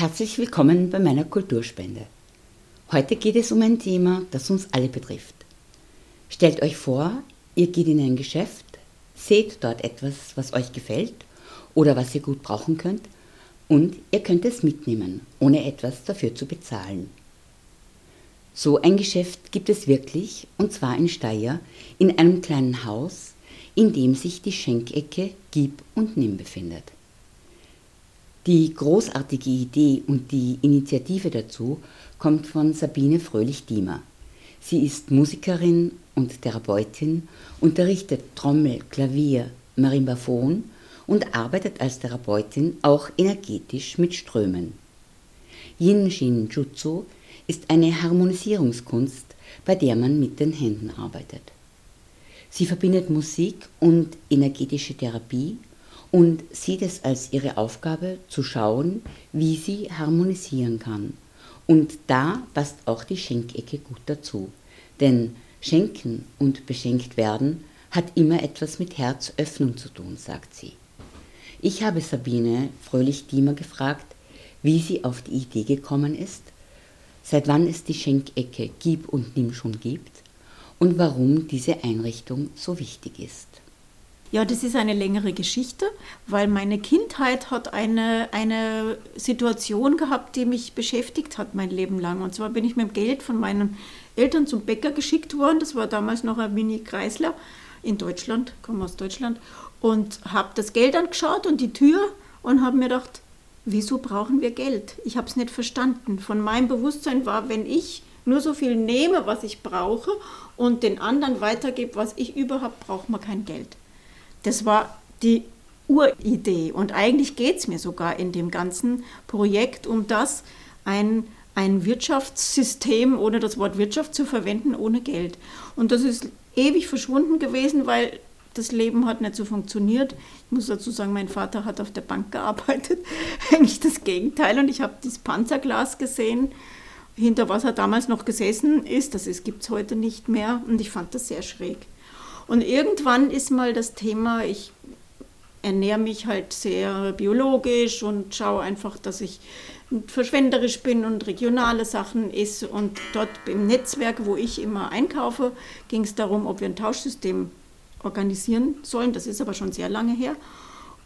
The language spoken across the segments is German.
Herzlich willkommen bei meiner Kulturspende. Heute geht es um ein Thema, das uns alle betrifft. Stellt euch vor, ihr geht in ein Geschäft, seht dort etwas, was euch gefällt oder was ihr gut brauchen könnt und ihr könnt es mitnehmen, ohne etwas dafür zu bezahlen. So ein Geschäft gibt es wirklich, und zwar in Steyr, in einem kleinen Haus, in dem sich die Schenkecke Gib und Nimm befindet. Die großartige Idee und die Initiative dazu kommt von Sabine Fröhlich-Diemer. Sie ist Musikerin und Therapeutin, unterrichtet Trommel, Klavier, Marimbaphon und arbeitet als Therapeutin auch energetisch mit Strömen. Yin Shin Jutsu ist eine Harmonisierungskunst, bei der man mit den Händen arbeitet. Sie verbindet Musik und energetische Therapie und sieht es als ihre Aufgabe zu schauen, wie sie harmonisieren kann. Und da passt auch die Schenkecke gut dazu. Denn Schenken und beschenkt werden hat immer etwas mit Herzöffnung zu tun, sagt sie. Ich habe Sabine Fröhlich-Diemer gefragt, wie sie auf die Idee gekommen ist, seit wann es die Schenkecke Gib und Nimm schon gibt und warum diese Einrichtung so wichtig ist. Ja, das ist eine längere Geschichte, weil meine Kindheit hat eine, eine Situation gehabt, die mich beschäftigt hat mein Leben lang. Und zwar bin ich mit dem Geld von meinen Eltern zum Bäcker geschickt worden. Das war damals noch ein Mini-Kreisler in Deutschland, komme aus Deutschland. Und habe das Geld angeschaut und die Tür und habe mir gedacht, wieso brauchen wir Geld? Ich habe es nicht verstanden. Von meinem Bewusstsein war, wenn ich nur so viel nehme, was ich brauche und den anderen weitergebe, was ich überhaupt brauche, man kein Geld. Das war die Uridee. Und eigentlich geht es mir sogar in dem ganzen Projekt um das, ein, ein Wirtschaftssystem, ohne das Wort Wirtschaft zu verwenden, ohne Geld. Und das ist ewig verschwunden gewesen, weil das Leben hat nicht so funktioniert. Ich muss dazu sagen, mein Vater hat auf der Bank gearbeitet, eigentlich das Gegenteil. Und ich habe das Panzerglas gesehen, hinter was er damals noch gesessen ist. Das gibt es heute nicht mehr. Und ich fand das sehr schräg. Und irgendwann ist mal das Thema, ich ernähre mich halt sehr biologisch und schaue einfach, dass ich verschwenderisch bin und regionale Sachen esse. Und dort im Netzwerk, wo ich immer einkaufe, ging es darum, ob wir ein Tauschsystem organisieren sollen. Das ist aber schon sehr lange her.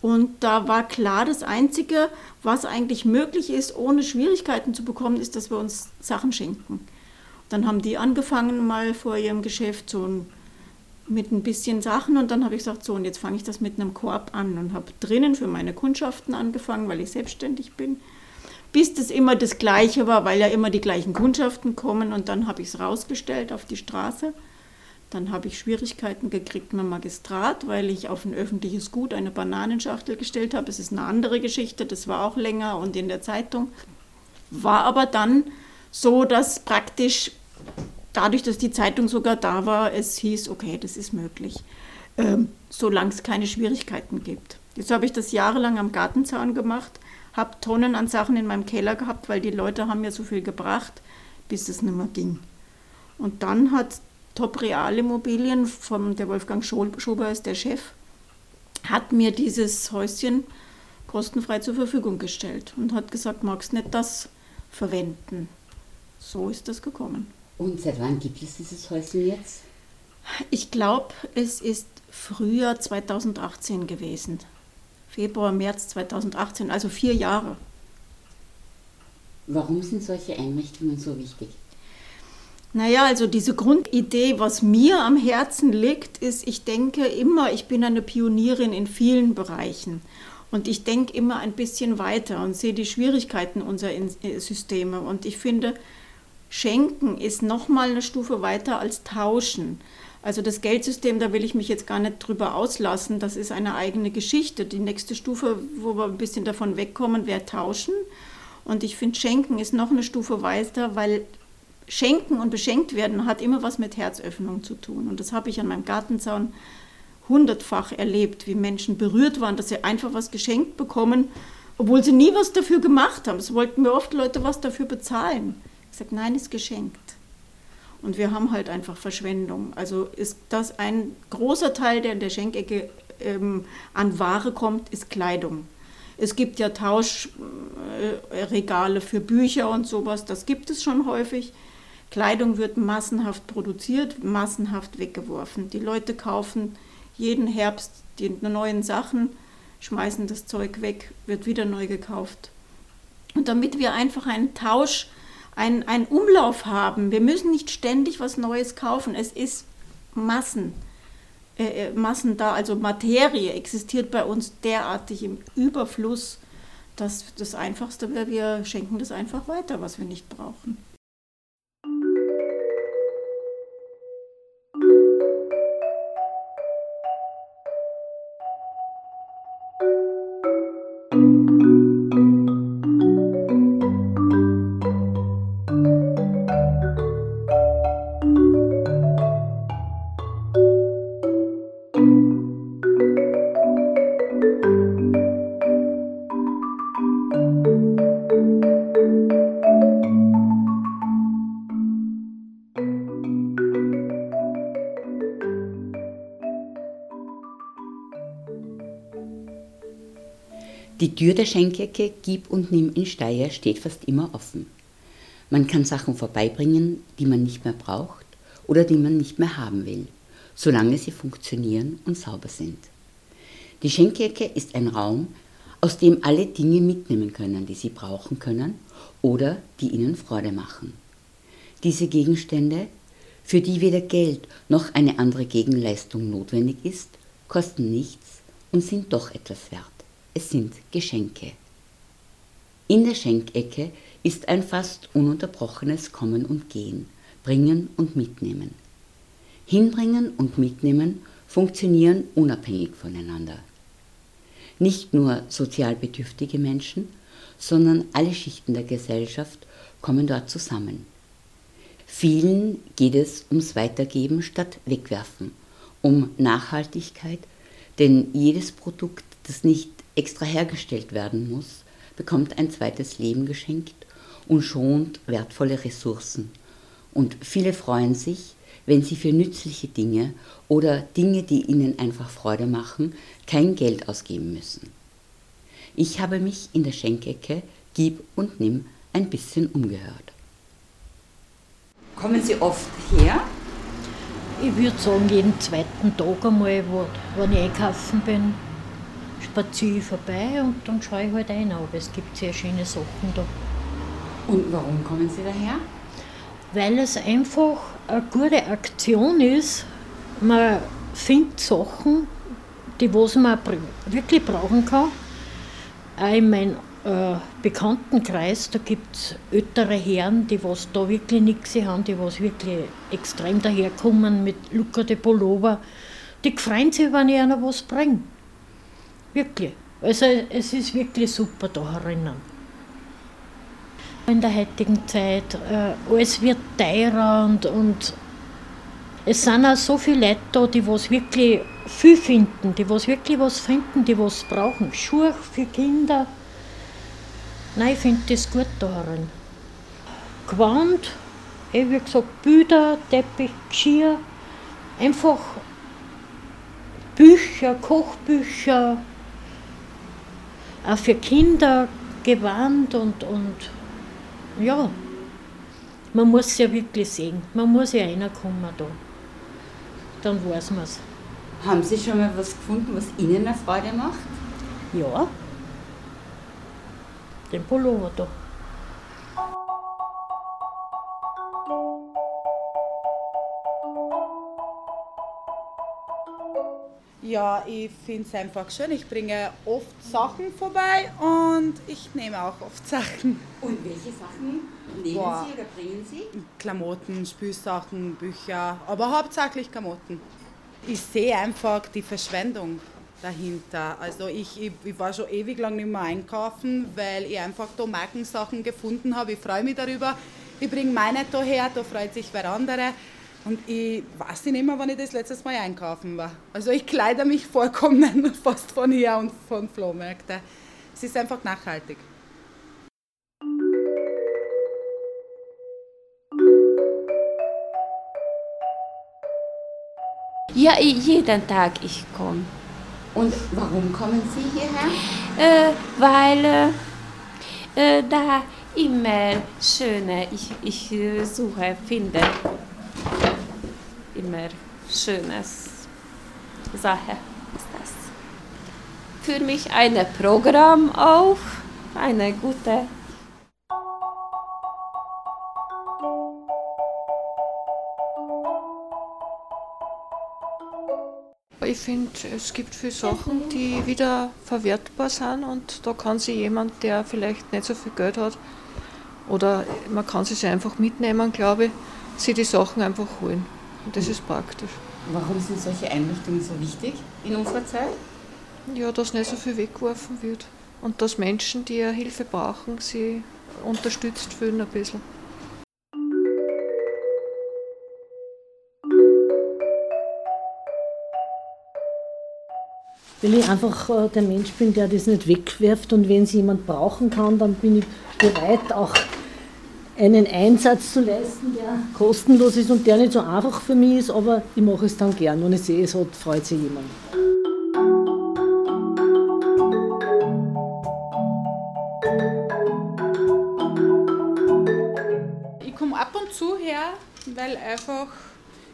Und da war klar, das Einzige, was eigentlich möglich ist, ohne Schwierigkeiten zu bekommen, ist, dass wir uns Sachen schenken. Dann haben die angefangen, mal vor ihrem Geschäft so ein mit ein bisschen Sachen und dann habe ich gesagt, so und jetzt fange ich das mit einem Korb an und habe drinnen für meine Kundschaften angefangen, weil ich selbstständig bin, bis das immer das Gleiche war, weil ja immer die gleichen Kundschaften kommen und dann habe ich es rausgestellt auf die Straße. Dann habe ich Schwierigkeiten gekriegt mit dem Magistrat, weil ich auf ein öffentliches Gut eine Bananenschachtel gestellt habe. Es ist eine andere Geschichte, das war auch länger und in der Zeitung. War aber dann so, dass praktisch dadurch, dass die Zeitung sogar da war, es hieß, okay, das ist möglich, ähm, solange es keine Schwierigkeiten gibt. Jetzt habe ich das jahrelang am Gartenzaun gemacht, habe Tonnen an Sachen in meinem Keller gehabt, weil die Leute haben mir so viel gebracht, bis es nicht mehr ging. Und dann hat Top Real Immobilien, von der Wolfgang Schober ist der Chef, hat mir dieses Häuschen kostenfrei zur Verfügung gestellt und hat gesagt, magst nicht das verwenden. So ist das gekommen. Und seit wann gibt es dieses Häuschen jetzt? Ich glaube, es ist Frühjahr 2018 gewesen. Februar, März 2018, also vier Jahre. Warum sind solche Einrichtungen so wichtig? Naja, also diese Grundidee, was mir am Herzen liegt, ist, ich denke immer, ich bin eine Pionierin in vielen Bereichen. Und ich denke immer ein bisschen weiter und sehe die Schwierigkeiten unserer äh, Systeme. Und ich finde, Schenken ist nochmal eine Stufe weiter als Tauschen. Also das Geldsystem, da will ich mich jetzt gar nicht drüber auslassen, das ist eine eigene Geschichte. Die nächste Stufe, wo wir ein bisschen davon wegkommen, wäre Tauschen. Und ich finde, Schenken ist noch eine Stufe weiter, weil Schenken und beschenkt werden hat immer was mit Herzöffnung zu tun. Und das habe ich an meinem Gartenzaun hundertfach erlebt, wie Menschen berührt waren, dass sie einfach was geschenkt bekommen, obwohl sie nie was dafür gemacht haben. Es wollten mir oft Leute was dafür bezahlen. Ich sage, nein, ist geschenkt. Und wir haben halt einfach Verschwendung. Also ist das ein großer Teil, der in der Schenkecke ähm, an Ware kommt, ist Kleidung. Es gibt ja Tauschregale für Bücher und sowas, das gibt es schon häufig. Kleidung wird massenhaft produziert, massenhaft weggeworfen. Die Leute kaufen jeden Herbst die neuen Sachen, schmeißen das Zeug weg, wird wieder neu gekauft. Und damit wir einfach einen Tausch, einen, einen Umlauf haben, wir müssen nicht ständig was Neues kaufen. Es ist Massen, äh, äh Massen da, also Materie existiert bei uns derartig im Überfluss, dass das Einfachste wäre, wir schenken das einfach weiter, was wir nicht brauchen. Die Tür der Schenkecke Gib und Nimm in Steyr steht fast immer offen. Man kann Sachen vorbeibringen, die man nicht mehr braucht oder die man nicht mehr haben will, solange sie funktionieren und sauber sind. Die Schenkecke ist ein Raum, aus dem alle Dinge mitnehmen können, die sie brauchen können oder die ihnen Freude machen. Diese Gegenstände, für die weder Geld noch eine andere Gegenleistung notwendig ist, kosten nichts und sind doch etwas wert es sind Geschenke. In der Schenkecke ist ein fast ununterbrochenes Kommen und Gehen, Bringen und Mitnehmen. Hinbringen und Mitnehmen funktionieren unabhängig voneinander. Nicht nur sozial bedürftige Menschen, sondern alle Schichten der Gesellschaft kommen dort zusammen. Vielen geht es ums Weitergeben statt Wegwerfen, um Nachhaltigkeit, denn jedes Produkt, das nicht extra hergestellt werden muss, bekommt ein zweites Leben geschenkt und schont wertvolle Ressourcen. Und viele freuen sich, wenn sie für nützliche Dinge oder Dinge, die ihnen einfach Freude machen, kein Geld ausgeben müssen. Ich habe mich in der Schenkecke Gib und Nimm ein bisschen umgehört. Kommen Sie oft her? Ich würde sagen, jeden zweiten Tag einmal, wo, wenn ich einkaufen bin spaziere ich vorbei und dann schaue ich halt ein, aber es gibt sehr schöne Sachen da. Und warum kommen Sie daher? Weil es einfach eine gute Aktion ist. Man findet Sachen, die was man wirklich brauchen kann. Auch in meinem äh, Bekanntenkreis, da gibt es ältere Herren, die was da wirklich nichts haben, die was wirklich extrem daherkommen mit Luca de Pullover. Die freuen sich, wenn ich einer was bringe. Wirklich. Also es ist wirklich super da herinnen. In der heutigen Zeit, äh, alles wird teurer und, und es sind auch so viele Leute da, die was wirklich viel finden, die was wirklich was finden, die was brauchen. Schuhe für Kinder. Nein, ich finde das gut da herin. Gewand, eh, wie gesagt, Bilder, Teppich, Geschirr, einfach Bücher, Kochbücher, auch für Kinder gewarnt und, und ja, man muss es ja wirklich sehen. Man muss ja reinkommen da. Dann weiß man es. Haben Sie schon mal was gefunden, was Ihnen eine Freude macht? Ja. Den Pullover da. Ja, ich finde es einfach schön. Ich bringe oft Sachen vorbei und ich nehme auch oft Sachen. Und welche Sachen nehmen Boah. Sie oder bringen Sie? Klamotten, Spülsachen, Bücher, aber hauptsächlich Klamotten. Ich sehe einfach die Verschwendung dahinter. Also ich, ich, ich, war schon ewig lang nicht mehr einkaufen, weil ich einfach da Markensachen gefunden habe. Ich freue mich darüber. Ich bringe meine da her, da freut sich wer andere. Und ich weiß nicht mehr, wann ich das letztes Mal einkaufen war. Also ich kleide mich vollkommen fast von hier und von Flohmärkten. Es ist einfach nachhaltig. Ja, jeden Tag ich komme. Und warum kommen Sie hierher? Äh, weil äh, äh, da immer schöne, ich, ich äh, suche, finde immer schönes Sache ist das. Für mich ein Programm auch, eine gute Ich finde, es gibt viele Sachen, die wieder verwertbar sind und da kann sich jemand, der vielleicht nicht so viel Geld hat, oder man kann sie einfach mitnehmen, glaube ich, sich die Sachen einfach holen. Und das ist praktisch. Warum sind solche Einrichtungen so wichtig in unserer Zeit? Ja, dass nicht so viel weggeworfen wird. Und dass Menschen, die ja Hilfe brauchen, sie unterstützt fühlen ein bisschen. Weil ich einfach äh, der Mensch bin, der das nicht wegwerft und wenn es jemand brauchen kann, dann bin ich bereit, auch einen Einsatz zu leisten, der kostenlos ist und der nicht so einfach für mich ist, aber ich mache es dann gern. Wenn ich sehe, es hat, freut sich jemand. Ich komme ab und zu her, weil einfach,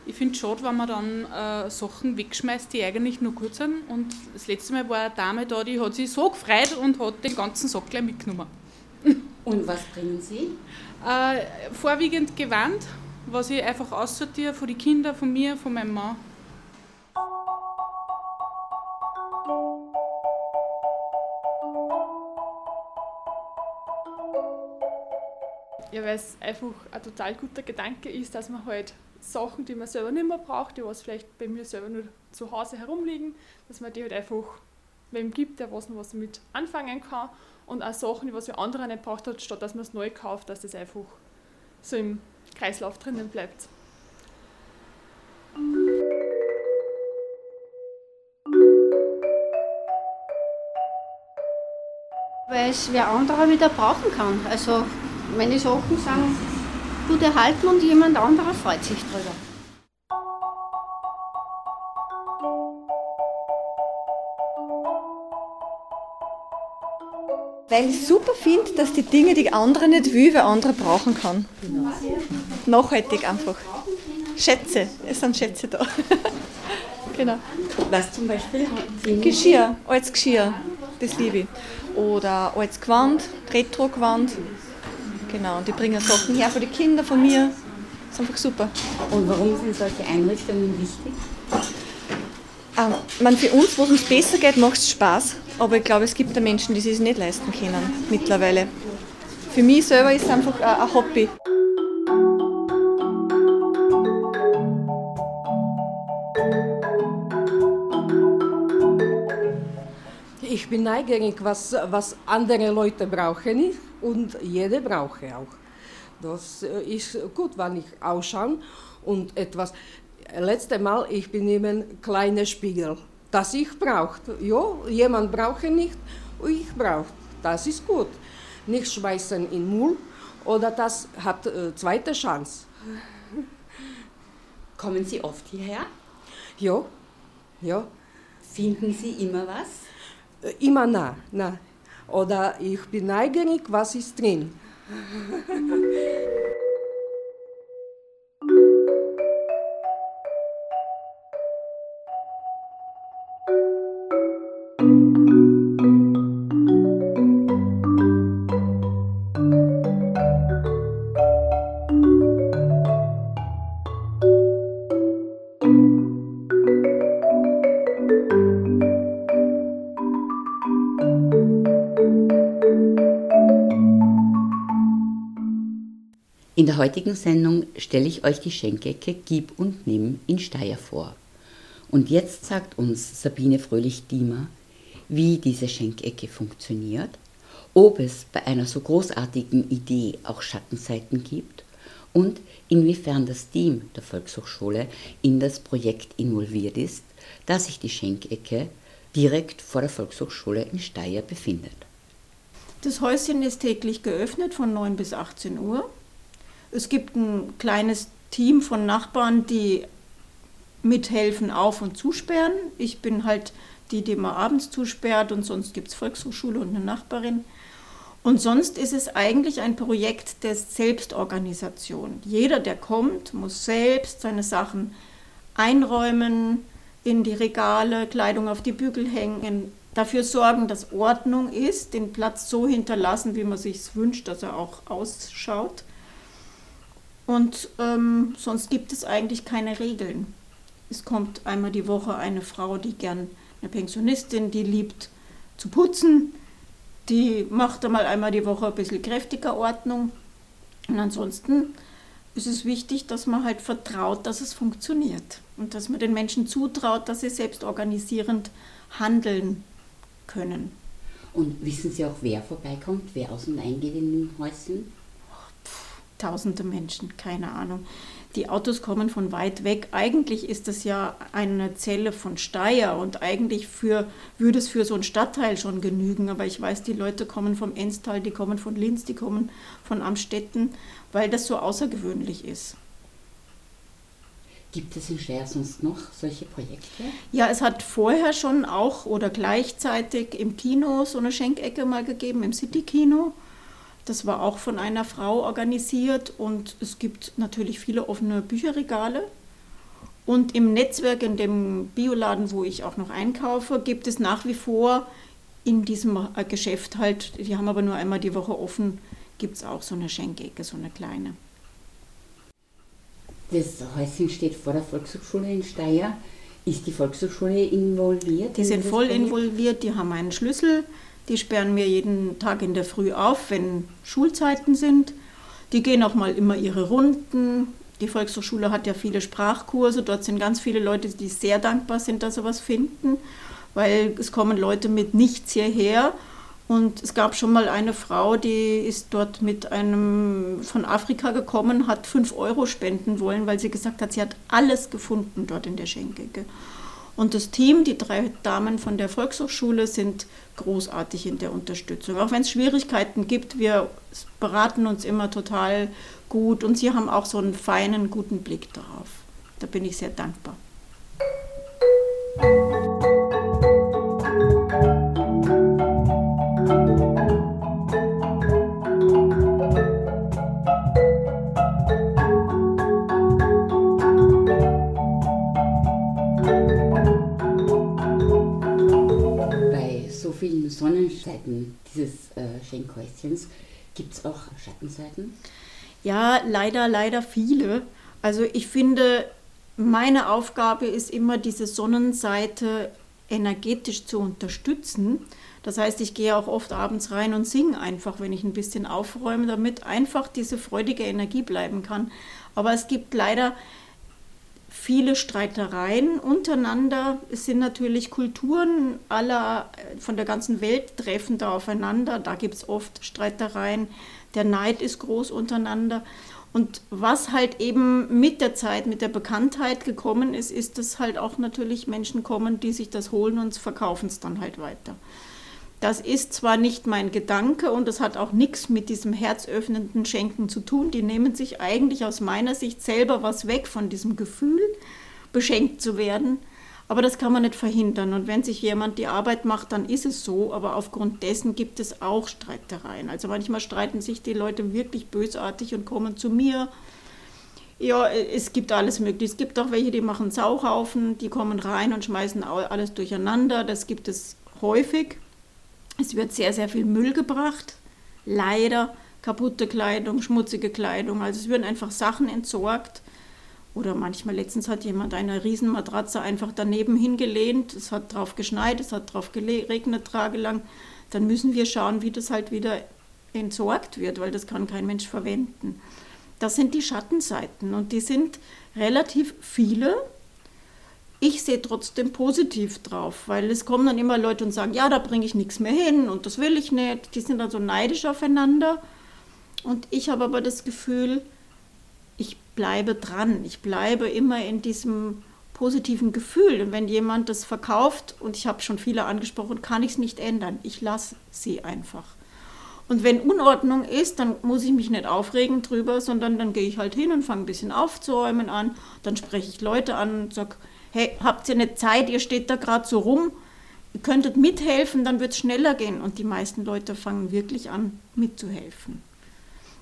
ich finde es schade, wenn man dann äh, Sachen wegschmeißt, die eigentlich nur gut sind. Und das letzte Mal war eine Dame da, die hat sich so gefreut und hat den ganzen Sack gleich mitgenommen. Und was bringen Sie? Äh, vorwiegend Gewand, was ich einfach aussortiere von den Kindern, von mir, von meinem Mann. Ja, weil es einfach ein total guter Gedanke ist, dass man halt Sachen, die man selber nicht mehr braucht, die was vielleicht bei mir selber nur zu Hause herumliegen, dass man die halt einfach wem gibt, der was noch was damit anfangen kann und auch Sachen, die was ja andere nicht braucht hat, statt dass man es neu kauft, dass das einfach so im Kreislauf drinnen bleibt. Weil es wer anderer wieder brauchen kann. Also meine Sachen sind gut erhalten und jemand anderer freut sich drüber. Weil ich super finde, dass die Dinge, die andere nicht will, wer andere brauchen kann. Nachhaltig einfach. Schätze, es sind Schätze da. genau. Was zum Beispiel? Geschirr, altes Geschirr, das liebe ich. Oder altes Gewand, Retro-Gewand. Genau, und die bringen Sachen her für die Kinder von mir. Das ist einfach super. Und warum sind solche Einrichtungen wichtig? Ähm, man, für uns, wo es uns besser geht, macht es Spaß. Aber ich glaube, es gibt da Menschen, die es sich nicht leisten können mittlerweile. Für mich selber ist es einfach ein, ein Hobby. Ich bin neugierig, was, was andere Leute brauchen und jede brauche auch. Das äh, ist gut, wenn ich ausschaue und etwas. Letzte Mal, ich bin eben kleiner Spiegel, das ich brauche. Ja, jemand braucht nicht, ich brauche. Das ist gut. Nicht schmeißen in Müll oder das hat äh, zweite Chance. Kommen Sie oft hierher? Ja, ja. Finden Sie immer was? Äh, Immer nah, nah. Oder ich bin neugierig, was ist drin. heutigen Sendung stelle ich euch die Schenkecke Gib und Nimm in Steyr vor. Und jetzt sagt uns Sabine Fröhlich-Diemer, wie diese Schenkecke funktioniert, ob es bei einer so großartigen Idee auch Schattenseiten gibt und inwiefern das Team der Volkshochschule in das Projekt involviert ist, da sich die Schenkecke direkt vor der Volkshochschule in Steyr befindet. Das Häuschen ist täglich geöffnet von 9 bis 18 Uhr. Es gibt ein kleines Team von Nachbarn, die mithelfen, auf- und zusperren. Ich bin halt die, die man abends zusperrt und sonst gibt es Volkshochschule und eine Nachbarin. Und sonst ist es eigentlich ein Projekt der Selbstorganisation. Jeder, der kommt, muss selbst seine Sachen einräumen, in die Regale, Kleidung auf die Bügel hängen, dafür sorgen, dass Ordnung ist, den Platz so hinterlassen, wie man sich wünscht, dass er auch ausschaut. Und ähm, sonst gibt es eigentlich keine Regeln. Es kommt einmal die Woche eine Frau, die gern eine Pensionistin, die liebt zu putzen, die macht einmal einmal die Woche ein bisschen kräftiger Ordnung. Und ansonsten ist es wichtig, dass man halt vertraut, dass es funktioniert und dass man den Menschen zutraut, dass sie selbst organisierend handeln können. Und wissen Sie auch, wer vorbeikommt, wer aus und eingeht in den Häuschen? Tausende Menschen, keine Ahnung. Die Autos kommen von weit weg. Eigentlich ist das ja eine Zelle von Steyr und eigentlich für, würde es für so einen Stadtteil schon genügen. Aber ich weiß, die Leute kommen vom Enstal, die kommen von Linz, die kommen von Amstetten, weil das so außergewöhnlich ist. Gibt es in Steyr sonst noch solche Projekte? Ja, es hat vorher schon auch oder gleichzeitig im Kino so eine Schenkecke mal gegeben, im City-Kino. Das war auch von einer Frau organisiert und es gibt natürlich viele offene Bücherregale. Und im Netzwerk, in dem Bioladen, wo ich auch noch einkaufe, gibt es nach wie vor in diesem äh, Geschäft halt, die haben aber nur einmal die Woche offen, gibt es auch so eine Schenkecke, so eine kleine. Das Häuschen steht vor der Volkshochschule in Steyr. Ist die Volkshochschule involviert? Die in sind voll involviert, die haben einen Schlüssel, die sperren mir jeden Tag in der Früh auf, wenn Schulzeiten sind. Die gehen auch mal immer ihre Runden. Die Volkshochschule hat ja viele Sprachkurse, dort sind ganz viele Leute, die sehr dankbar sind, dass sie was finden, weil es kommen Leute mit nichts hierher. Und es gab schon mal eine Frau, die ist dort mit einem von Afrika gekommen, hat 5 Euro spenden wollen, weil sie gesagt hat, sie hat alles gefunden dort in der Schenkecke. Und das Team, die drei Damen von der Volkshochschule, sind großartig in der Unterstützung. Auch wenn es Schwierigkeiten gibt, wir beraten uns immer total gut und sie haben auch so einen feinen, guten Blick darauf. Da bin ich sehr dankbar. Bei so vielen Sonnenseiten dieses äh, Schenkhäuschens gibt es auch Schattenseiten. Ja, leider, leider viele. Also ich finde, meine Aufgabe ist immer, diese Sonnenseite energetisch zu unterstützen. Das heißt, ich gehe auch oft abends rein und singe einfach, wenn ich ein bisschen aufräume, damit einfach diese freudige Energie bleiben kann. Aber es gibt leider viele Streitereien untereinander. Es sind natürlich Kulturen aller von der ganzen Welt treffen da aufeinander. Da gibt es oft Streitereien. Der Neid ist groß untereinander. Und was halt eben mit der Zeit, mit der Bekanntheit gekommen ist, ist, dass halt auch natürlich Menschen kommen, die sich das holen und verkaufen es dann halt weiter. Das ist zwar nicht mein Gedanke und das hat auch nichts mit diesem herzöffnenden Schenken zu tun. Die nehmen sich eigentlich aus meiner Sicht selber was weg von diesem Gefühl, beschenkt zu werden. Aber das kann man nicht verhindern. Und wenn sich jemand die Arbeit macht, dann ist es so. Aber aufgrund dessen gibt es auch Streitereien. Also manchmal streiten sich die Leute wirklich bösartig und kommen zu mir. Ja, es gibt alles Mögliche. Es gibt auch welche, die machen Sauhaufen, die kommen rein und schmeißen alles durcheinander. Das gibt es häufig. Es wird sehr, sehr viel Müll gebracht. Leider kaputte Kleidung, schmutzige Kleidung. Also es werden einfach Sachen entsorgt. Oder manchmal, letztens hat jemand eine Riesenmatratze einfach daneben hingelehnt. Es hat drauf geschneit, es hat drauf geregnet tagelang. Dann müssen wir schauen, wie das halt wieder entsorgt wird, weil das kann kein Mensch verwenden. Das sind die Schattenseiten und die sind relativ viele. Ich sehe trotzdem positiv drauf, weil es kommen dann immer Leute und sagen, ja, da bringe ich nichts mehr hin und das will ich nicht. Die sind dann so neidisch aufeinander. Und ich habe aber das Gefühl, ich bleibe dran. Ich bleibe immer in diesem positiven Gefühl. Und wenn jemand das verkauft, und ich habe schon viele angesprochen, kann ich es nicht ändern. Ich lasse sie einfach. Und wenn Unordnung ist, dann muss ich mich nicht aufregen drüber, sondern dann gehe ich halt hin und fange ein bisschen aufzuräumen an. Dann spreche ich Leute an und sage, hey, habt ihr nicht Zeit, ihr steht da gerade so rum. ihr könntet mithelfen, dann wird es schneller gehen. Und die meisten Leute fangen wirklich an, mitzuhelfen.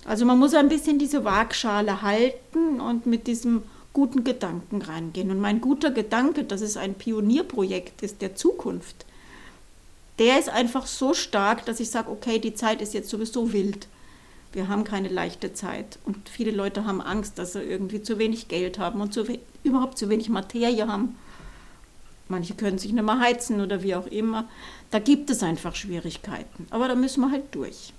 Also man muss ein bisschen diese Waagschale halten und mit diesem guten Gedanken reingehen. Und mein guter Gedanke, dass es ein Pionierprojekt ist der Zukunft, der ist einfach so stark, dass ich sage, okay, die Zeit ist jetzt sowieso wild. Wir haben keine leichte Zeit. Und viele Leute haben Angst, dass sie irgendwie zu wenig Geld haben und zu überhaupt zu wenig Materie haben. Manche können sich nicht mehr heizen oder wie auch immer. Da gibt es einfach Schwierigkeiten. Aber da müssen wir halt durch.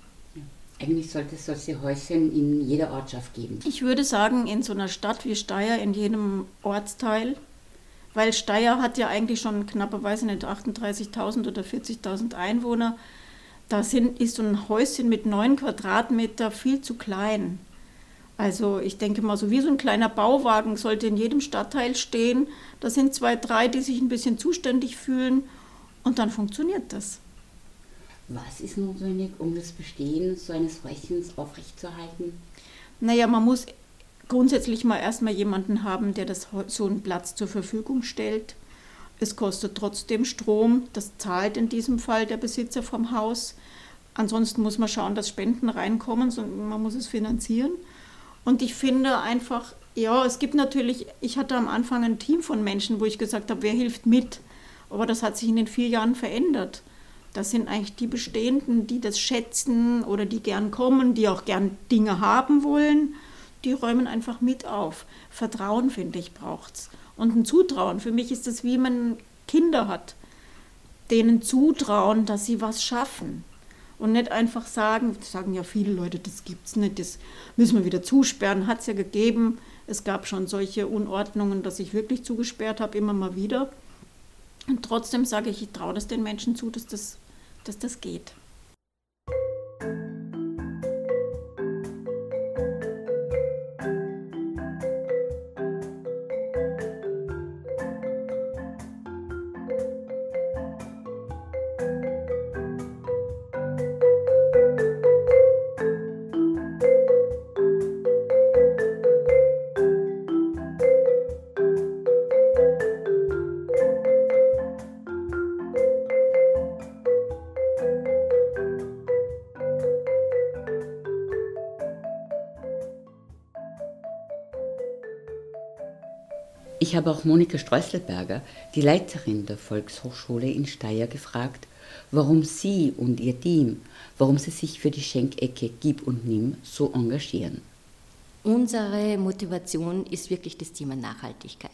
Eigentlich sollte es solche Häuschen in jeder Ortschaft geben. Ich würde sagen, in so einer Stadt wie Steyr, in jedem Ortsteil, weil Steyr hat ja eigentlich schon knappe, weiß ich nicht, 38.000 oder 40.000 Einwohner. Da sind, ist so ein Häuschen mit 9 Quadratmeter viel zu klein. Also ich denke mal, so wie so ein kleiner Bauwagen sollte in jedem Stadtteil stehen. Da sind zwei, drei, die sich ein bisschen zuständig fühlen und dann funktioniert das. Was ist notwendig, um das Bestehen so eines Häuschens aufrechtzuerhalten? Naja, man muss grundsätzlich mal erstmal jemanden haben, der das, so einen Platz zur Verfügung stellt. Es kostet trotzdem Strom, das zahlt in diesem Fall der Besitzer vom Haus. Ansonsten muss man schauen, dass Spenden reinkommen, man muss es finanzieren. Und ich finde einfach, ja, es gibt natürlich, ich hatte am Anfang ein Team von Menschen, wo ich gesagt habe, wer hilft mit? Aber das hat sich in den vier Jahren verändert. Das sind eigentlich die Bestehenden, die das schätzen oder die gern kommen, die auch gern Dinge haben wollen. Die räumen einfach mit auf. Vertrauen, finde ich, braucht es. Und ein Zutrauen. Für mich ist das wie man Kinder hat. Denen zutrauen, dass sie was schaffen und nicht einfach sagen, sagen ja viele Leute, das gibt es nicht, das müssen wir wieder zusperren, hat es ja gegeben. Es gab schon solche Unordnungen, dass ich wirklich zugesperrt habe, immer mal wieder. Und trotzdem sage ich, ich traue das den Menschen zu, dass das, dass das geht. Ich habe auch Monika Streuselberger, die Leiterin der Volkshochschule in Steyr, gefragt, warum sie und ihr Team, warum sie sich für die Schenkecke Gib und Nimm so engagieren. Unsere Motivation ist wirklich das Thema Nachhaltigkeit.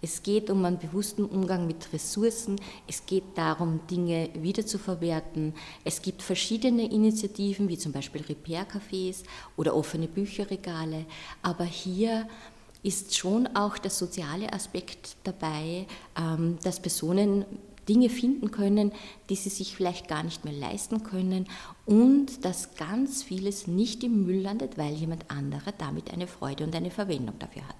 Es geht um einen bewussten Umgang mit Ressourcen. Es geht darum, Dinge wiederzuverwerten. Es gibt verschiedene Initiativen, wie zum Beispiel Repair-Cafés oder offene Bücherregale. Aber hier ist schon auch der soziale Aspekt dabei, ähm, dass Personen Dinge finden können, die sie sich vielleicht gar nicht mehr leisten können und dass ganz vieles nicht im Müll landet, weil jemand anderer damit eine Freude und eine Verwendung dafür hat.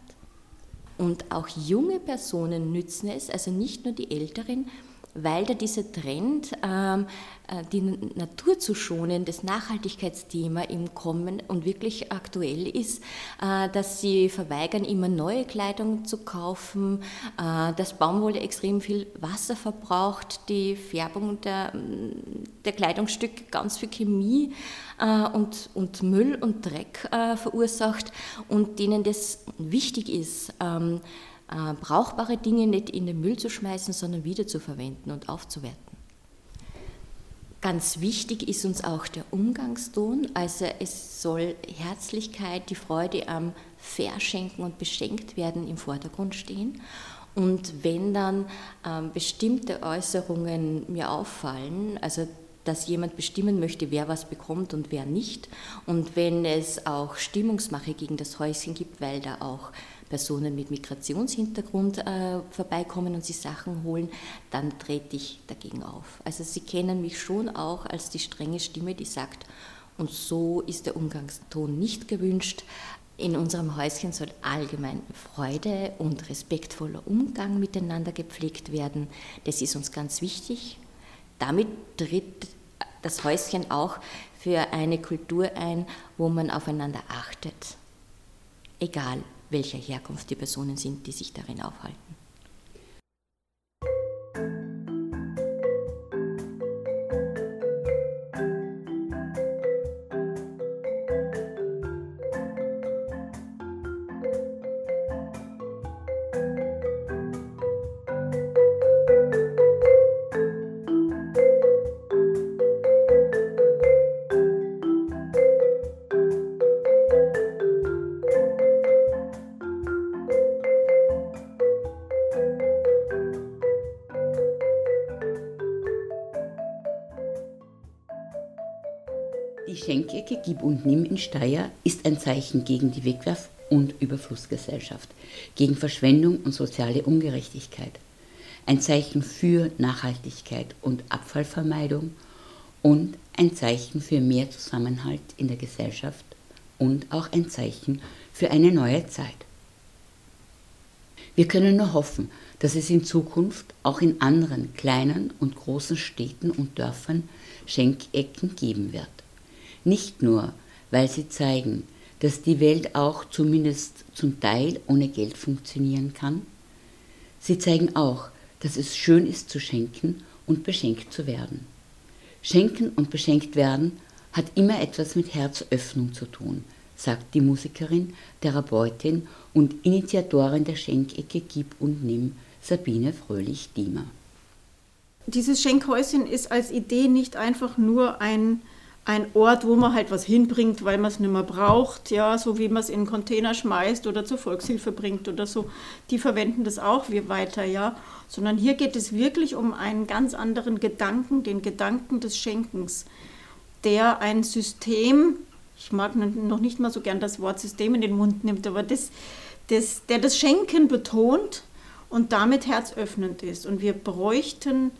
Und auch junge Personen nützen es, also nicht nur die Älteren, weil da dieser Trend, ähm, äh, die Natur zu schonen, das Nachhaltigkeitsthema im Kommen und wirklich aktuell ist, äh, dass sie verweigern, immer neue Kleidung zu kaufen, äh, dass Baumwolle extrem viel Wasser verbraucht, die Färbung der, der Kleidungsstücke ganz viel Chemie und, und Müll und Dreck verursacht und denen das wichtig ist, ähm, äh, brauchbare Dinge nicht in den Müll zu schmeißen, sondern wieder zu verwenden und aufzuwerten. Ganz wichtig ist uns auch der Umgangston, also es soll Herzlichkeit, die Freude am Verschenken und beschenkt werden im Vordergrund stehen. Und wenn dann ähm, bestimmte Äußerungen mir auffallen, also dass jemand bestimmen möchte, wer was bekommt und wer nicht, und wenn es auch Stimmungsmache gegen das Häuschen gibt, weil da auch Personen mit Migrationshintergrund äh, vorbeikommen und sie Sachen holen, dann trete ich dagegen auf. Also sie kennen mich schon auch als die strenge Stimme, die sagt, und so ist der Umgangston nicht gewünscht. In unserem Häuschen soll allgemein Freude und respektvoller Umgang miteinander gepflegt werden. Das ist uns ganz wichtig. Damit tritt das Häuschen auch für eine Kultur ein, wo man aufeinander achtet. Egal, welcher Herkunft die Personen sind, die sich darin aufhalten. Schenkecke Gib und Nimm in Steyr ist ein Zeichen gegen die Wegwerf- und Überflussgesellschaft, gegen Verschwendung und soziale Ungerechtigkeit. Ein Zeichen für Nachhaltigkeit und Abfallvermeidung und ein Zeichen für mehr Zusammenhalt in der Gesellschaft und auch ein Zeichen für eine neue Zeit. Wir können nur hoffen, dass es in Zukunft auch in anderen kleinen und großen Städten und Dörfern Schenkecken geben wird. Nicht nur, weil sie zeigen, dass die Welt auch zumindest zum Teil ohne Geld funktionieren kann, sie zeigen auch, dass es schön ist zu schenken und beschenkt zu werden. Schenken und beschenkt werden hat immer etwas mit Herzöffnung zu tun, sagt die Musikerin, Therapeutin und Initiatorin der Schenkecke Gib und Nimm, Sabine Fröhlich-Diemer. Dieses Schenkhäuschen ist als Idee nicht einfach nur ein, ein Ort, wo man halt was hinbringt, weil man es nicht mehr braucht, ja, so wie man es in einen Container schmeißt oder zur Volkshilfe bringt oder so. Die verwenden das auch wir weiter, ja. Sondern hier geht es wirklich um einen ganz anderen Gedanken, den Gedanken des Schenkens, der ein System, ich mag noch nicht mal so gern das Wort System in den Mund nimmt, aber das, das, der das Schenken betont und damit herzöffnend ist. Und wir bräuchten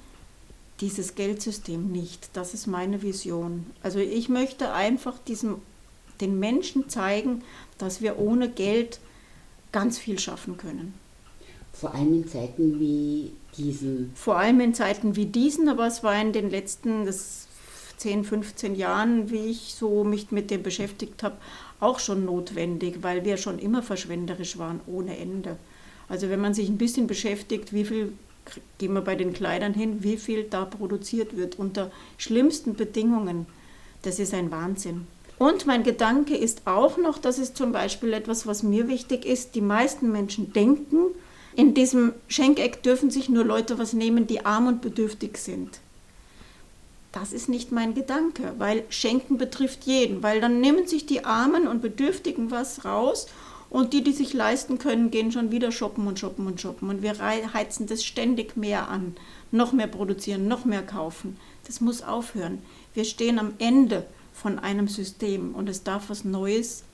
dieses Geldsystem nicht. Das ist meine Vision. Also ich möchte einfach diesem, den Menschen zeigen, dass wir ohne Geld ganz viel schaffen können. Vor allem in Zeiten wie diesen. Vor allem in Zeiten wie diesen, aber es war in den letzten das 10, 15 Jahren, wie ich so mich mit dem beschäftigt habe, auch schon notwendig, weil wir schon immer verschwenderisch waren ohne Ende. Also wenn man sich ein bisschen beschäftigt, wie viel gehen wir bei den Kleidern hin, wie viel da produziert wird unter schlimmsten Bedingungen. Das ist ein Wahnsinn. Und mein Gedanke ist auch noch, das ist zum Beispiel etwas, was mir wichtig ist, die meisten Menschen denken, in diesem Schenkeck dürfen sich nur Leute was nehmen, die arm und bedürftig sind. Das ist nicht mein Gedanke, weil Schenken betrifft jeden, weil dann nehmen sich die Armen und Bedürftigen was raus und die, die sich leisten können, gehen schon wieder shoppen und shoppen und shoppen. Und wir heizen das ständig mehr an. Noch mehr produzieren, noch mehr kaufen. Das muss aufhören. Wir stehen am Ende von einem System und es darf was Neues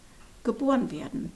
geboren werden.